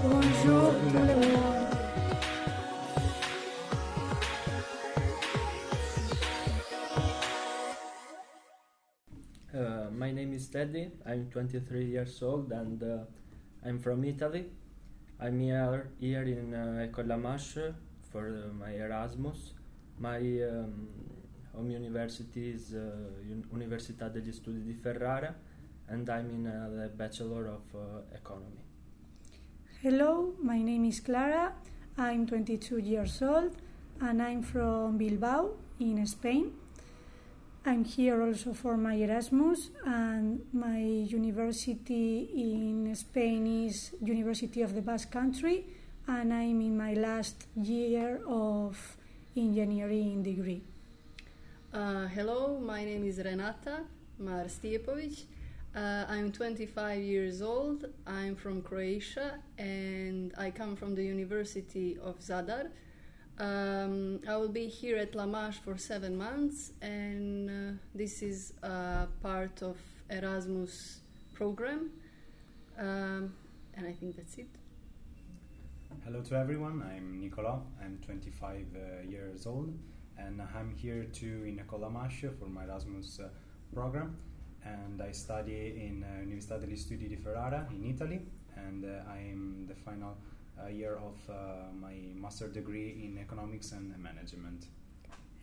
Bonjour tout le monde. Uh, my name is Teddy. I'm 23 years old and uh, I'm from Italy. I'm here, here in uh, for uh, my Erasmus. My um, home university is uh, Università degli Studi di Ferrara and I'm in uh, the Bachelor of uh, Economy. Hello, my name is Clara. I'm 22 years old and I'm from Bilbao in Spain. I'm here also for my Erasmus and my university in Spain is University of the Basque Country and I'm in my last year of engineering degree. Uh, hello, my name is Renata Marstiepovic. Uh, I'm 25 years old. I'm from Croatia and I come from the University of Zadar. Um, I will be here at Lamache for seven months, and uh, this is part of Erasmus program. Um, and I think that's it. Hello to everyone, I'm Nicola, I'm 25 uh, years old and I'm here too in Lamache for my Erasmus uh, program and I study in uh, Università degli Studi di Ferrara in Italy and uh, I'm the final uh, year of uh, my master degree in economics and management.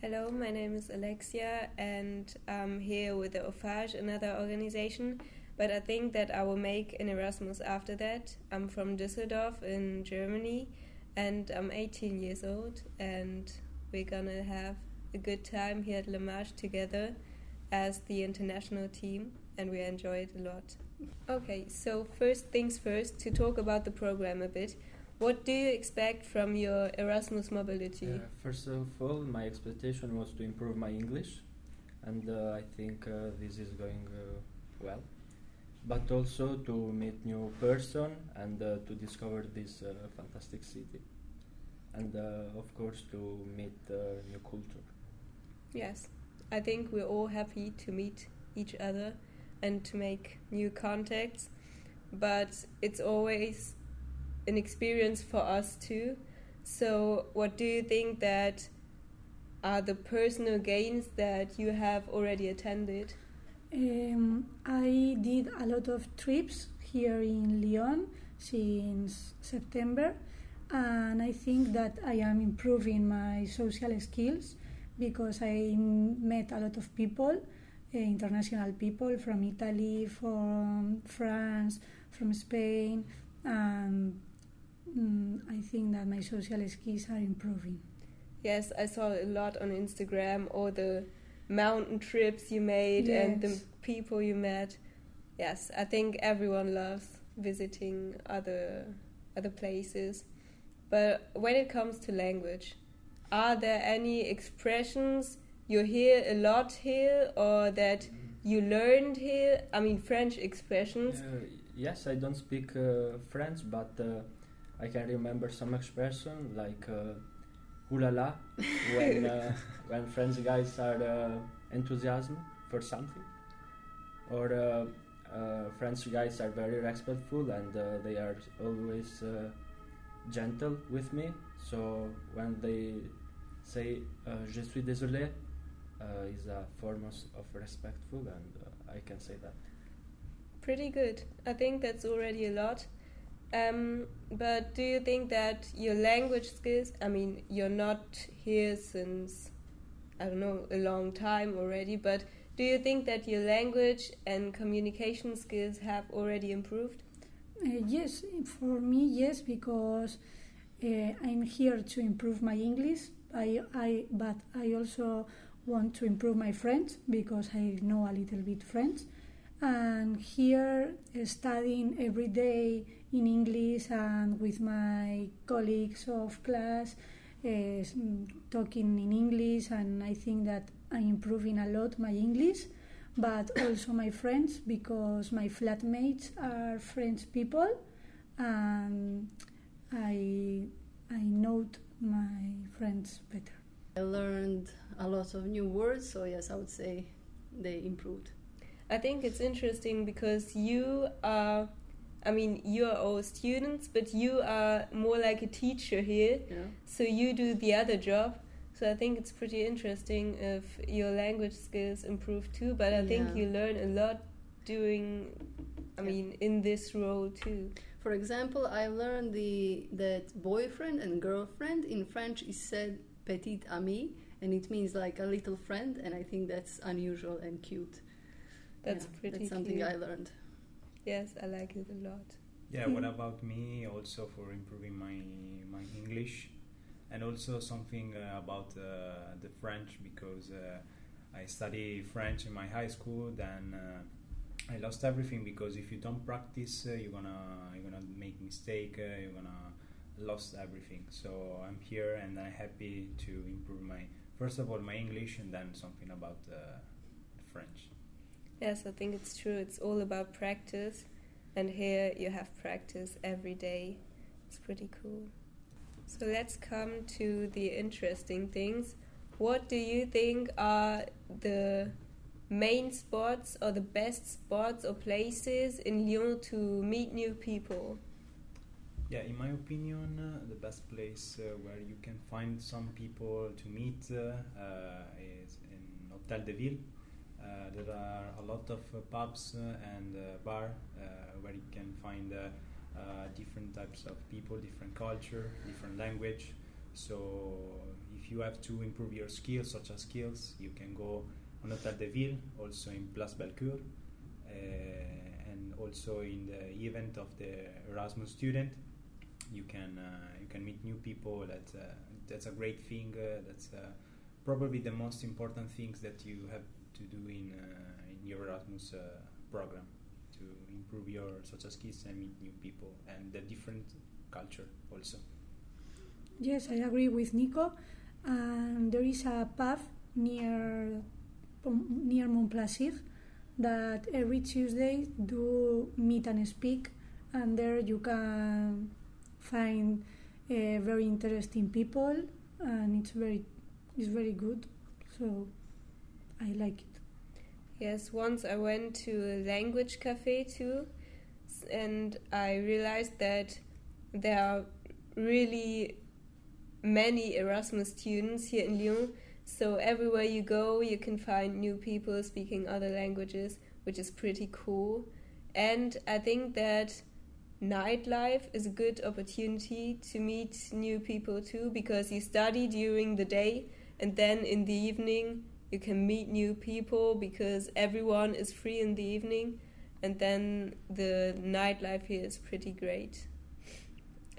Hello, my name is Alexia, and I'm here with the OFAJ, another organization. But I think that I will make an Erasmus after that. I'm from Düsseldorf in Germany, and I'm 18 years old, and we're gonna have a good time here at Lamache together as the international team, and we enjoy it a lot. Okay, so first things first, to talk about the program a bit. What do you expect from your Erasmus mobility? Uh, first of all, my expectation was to improve my English, and uh, I think uh, this is going uh, well. But also to meet new person and uh, to discover this uh, fantastic city, and uh, of course to meet uh, new culture. Yes, I think we're all happy to meet each other and to make new contacts, but it's always an experience for us too. So, what do you think that are the personal gains that you have already attended? Um, I did a lot of trips here in Lyon since September, and I think that I am improving my social skills because I met a lot of people, uh, international people from Italy, from France, from Spain, and mm, I think that my social skills are improving. Yes, I saw a lot on Instagram, all the mountain trips you made and the people you met. Yes, I think everyone loves visiting other other places. But when it comes to language, are there any expressions you hear a lot here or that you learned here? I mean French expressions. Uh, yes, I don't speak uh, French, but uh, I can remember some expression like uh, "ooh la la" when uh, when French guys are uh, enthusiasm for something, or uh, uh, French guys are very respectful and uh, they are always uh, gentle with me. So when they say uh, "je suis désolé," uh, is a form of, respectful, and uh, I can say that. Pretty good. I think that's already a lot. Um, but do you think that your language skills, I mean, you're not here since, I don't know, a long time already, but do you think that your language and communication skills have already improved? Uh, yes, for me, yes, because uh, I'm here to improve my English. I, I, but I also want to improve my French because I know a little bit French. And here, uh, studying every day in English and with my colleagues of class, uh, talking in English, and I think that I'm improving a lot my English but also my friends because my flatmates are French people and I I know my friends better. I learned a lot of new words, so yes, I would say they improved. I think it's interesting because you are, I mean, you are all students, but you are more like a teacher here. Yeah. So you do the other job. So I think it's pretty interesting if your language skills improve too. But I think you learn a lot doing, I Yeah. mean, in this role too. For example, I learned the that boyfriend and girlfriend in French is said petit ami, and it means like a little friend, and I think that's unusual and cute. That's Yeah, pretty That's something cute. I learned. Yes, I like it a lot. Yeah, what about me also for improving my my English and also something uh, about uh, the French because uh, I study French in my high school then I lost everything because if you don't practice you're gonna you're gonna make mistake you're gonna lost everything so I'm here and I'm happy to improve my first of all my English and then something about uh, French Yes, I think it's true. It's all about practice. And here you have practice every day. It's pretty cool. So let's come to the interesting things. What do you think are the main spots or the best spots or places in Lyon to meet new people? Yeah, in my opinion, uh, the best place uh, where you can find some people to meet uh, uh, is in Hotel de Ville. Uh, there are a lot of uh, pubs and uh, bar where you can find uh, different types of people, different culture, different language. So if you have to improve your skills, such as skills, you can go on Hotel de Ville, also in Place Bellecour, uh, and also in the event of the Erasmus student you can uh, you can meet new people. That uh, that's a great thing. Uh, that's probably the most important things that you have to do in in your Erasmus program improve your social skills and meet new people and the different culture also. Yes, I agree with Nico. And there is a pub near near Montplaisir that every Tuesday do meet and speak, and there you can find uh, very interesting people, and it's very it's very good. So I like it. Yes, once I went to a language cafe too, and I realized that there are really many Erasmus students here in Lyon. So everywhere you go, you can find new people speaking other languages, which is pretty cool. And I think that nightlife is a good opportunity to meet new people too, because you study during the day, and then in the evening you can meet new people because everyone is free in the evening, and then the nightlife here is pretty great.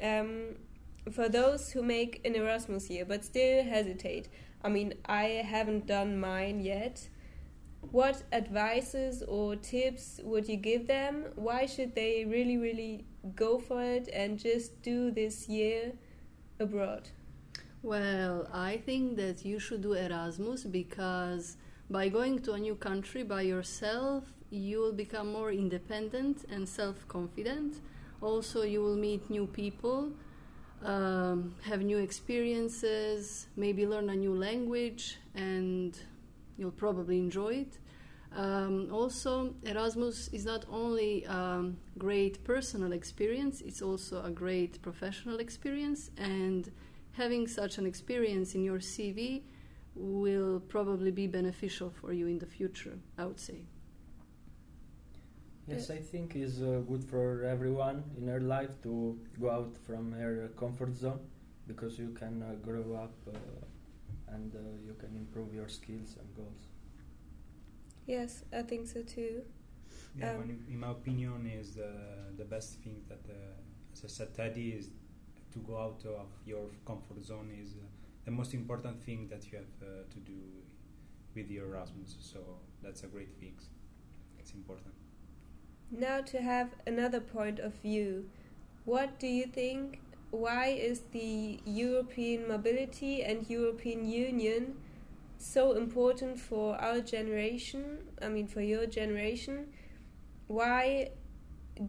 Um, for those who make an Erasmus year but still hesitate, I mean, I haven't done mine yet. What advices or tips would you give them? Why should they really, really go for it and just do this year abroad? Well, I think that you should do Erasmus because by going to a new country by yourself, you will become more independent and self confident. Also, you will meet new people, um, have new experiences, maybe learn a new language, and you'll probably enjoy it. Um, also, Erasmus is not only a great personal experience, it's also a great professional experience, and having such an experience in your CV will probably be beneficial for you in the future, I would say. Yes, I think it's uh, good for everyone in her life to go out from her comfort zone because you can uh, grow up uh, and uh, you can improve your skills and goals. Yes, I think so too. Yeah, Um, when- in my opinion, is uh, the best thing that, uh, as I said, Teddy, is to go out of your comfort zone is uh, the most important thing that you have uh, to do with your Erasmus. So that's a great thing. It's important. Now, to have another point of view, what do you think? Why is the European mobility and European Union so important for our generation? I mean, for your generation? Why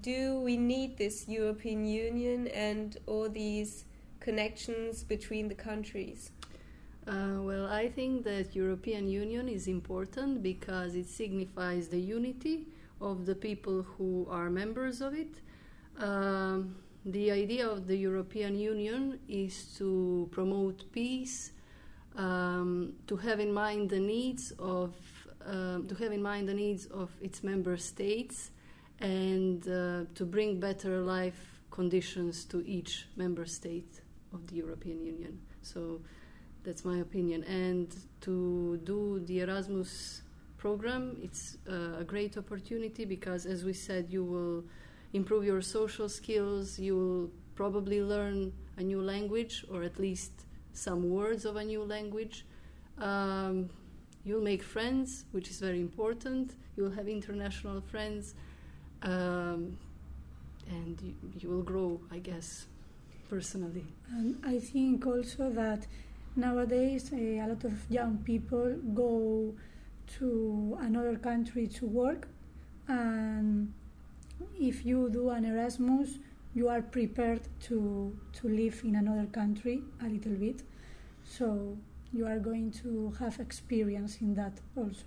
do we need this European Union and all these connections between the countries? Uh, well, I think that European Union is important because it signifies the unity of the people who are members of it. Um, the idea of the European Union is to promote peace, um, to have in mind the needs of um, to have in mind the needs of its member states, and uh, to bring better life conditions to each member state of the European Union. So that's my opinion. And to do the Erasmus program, it's uh, a great opportunity because, as we said, you will improve your social skills, you will probably learn a new language or at least some words of a new language. Um, you'll make friends, which is very important. You'll have international friends, um, and you, you, will grow, I guess, personally. And I think also that nowadays uh, a lot of young people go to another country to work, and if you do an Erasmus, you are prepared to to live in another country a little bit. So you are going to have experience in that also.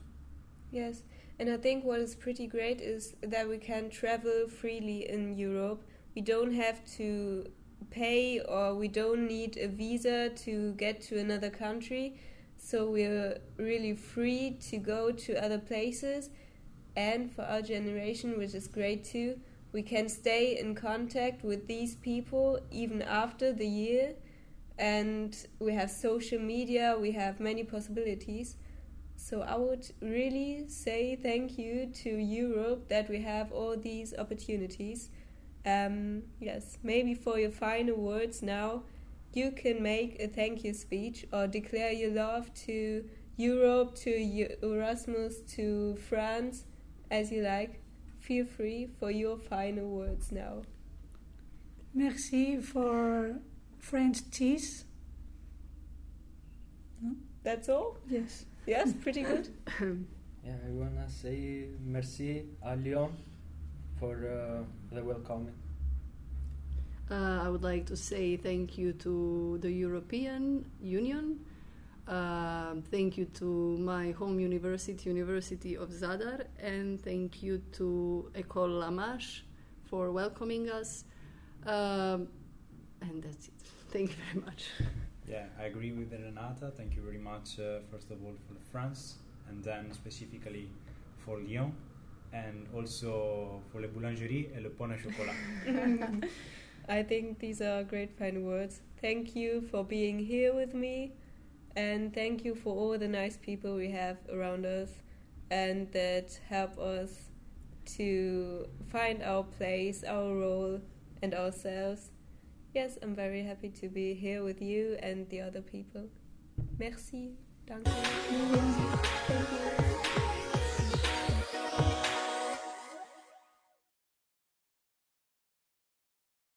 Yes, and I think what is pretty great is that we can travel freely in Europe. We don't have to pay or we don't need a visa to get to another country. So we're really free to go to other places. And for our generation, which is great too, we can stay in contact with these people even after the year and we have social media, we have many possibilities. So I would really say thank you to Europe that we have all these opportunities. Um, yes, maybe for your final words now, you can make a thank you speech or declare your love to Europe, to Erasmus, to France, as you like. Feel free for your final words now. Merci for French cheese. No? That's all? Yes. Yes, pretty good. yeah, I wanna say merci à Lyon for uh, the welcoming. Uh, I would like to say thank you to the European Union. Uh, thank you to my home university, University of Zadar, and thank you to École Lamache for welcoming us. Um, and that's it. Thank you very much. Yeah, I agree with Renata. Thank you very much, uh, first of all, for France, and then specifically for Lyon, and also for Le Boulangerie et le pain au chocolat. I think these are great final words. Thank you for being here with me, and thank you for all the nice people we have around us, and that help us to find our place, our role, and ourselves Yes, I'm very happy to be here with you and the other people. Merci. Danke. Thank you.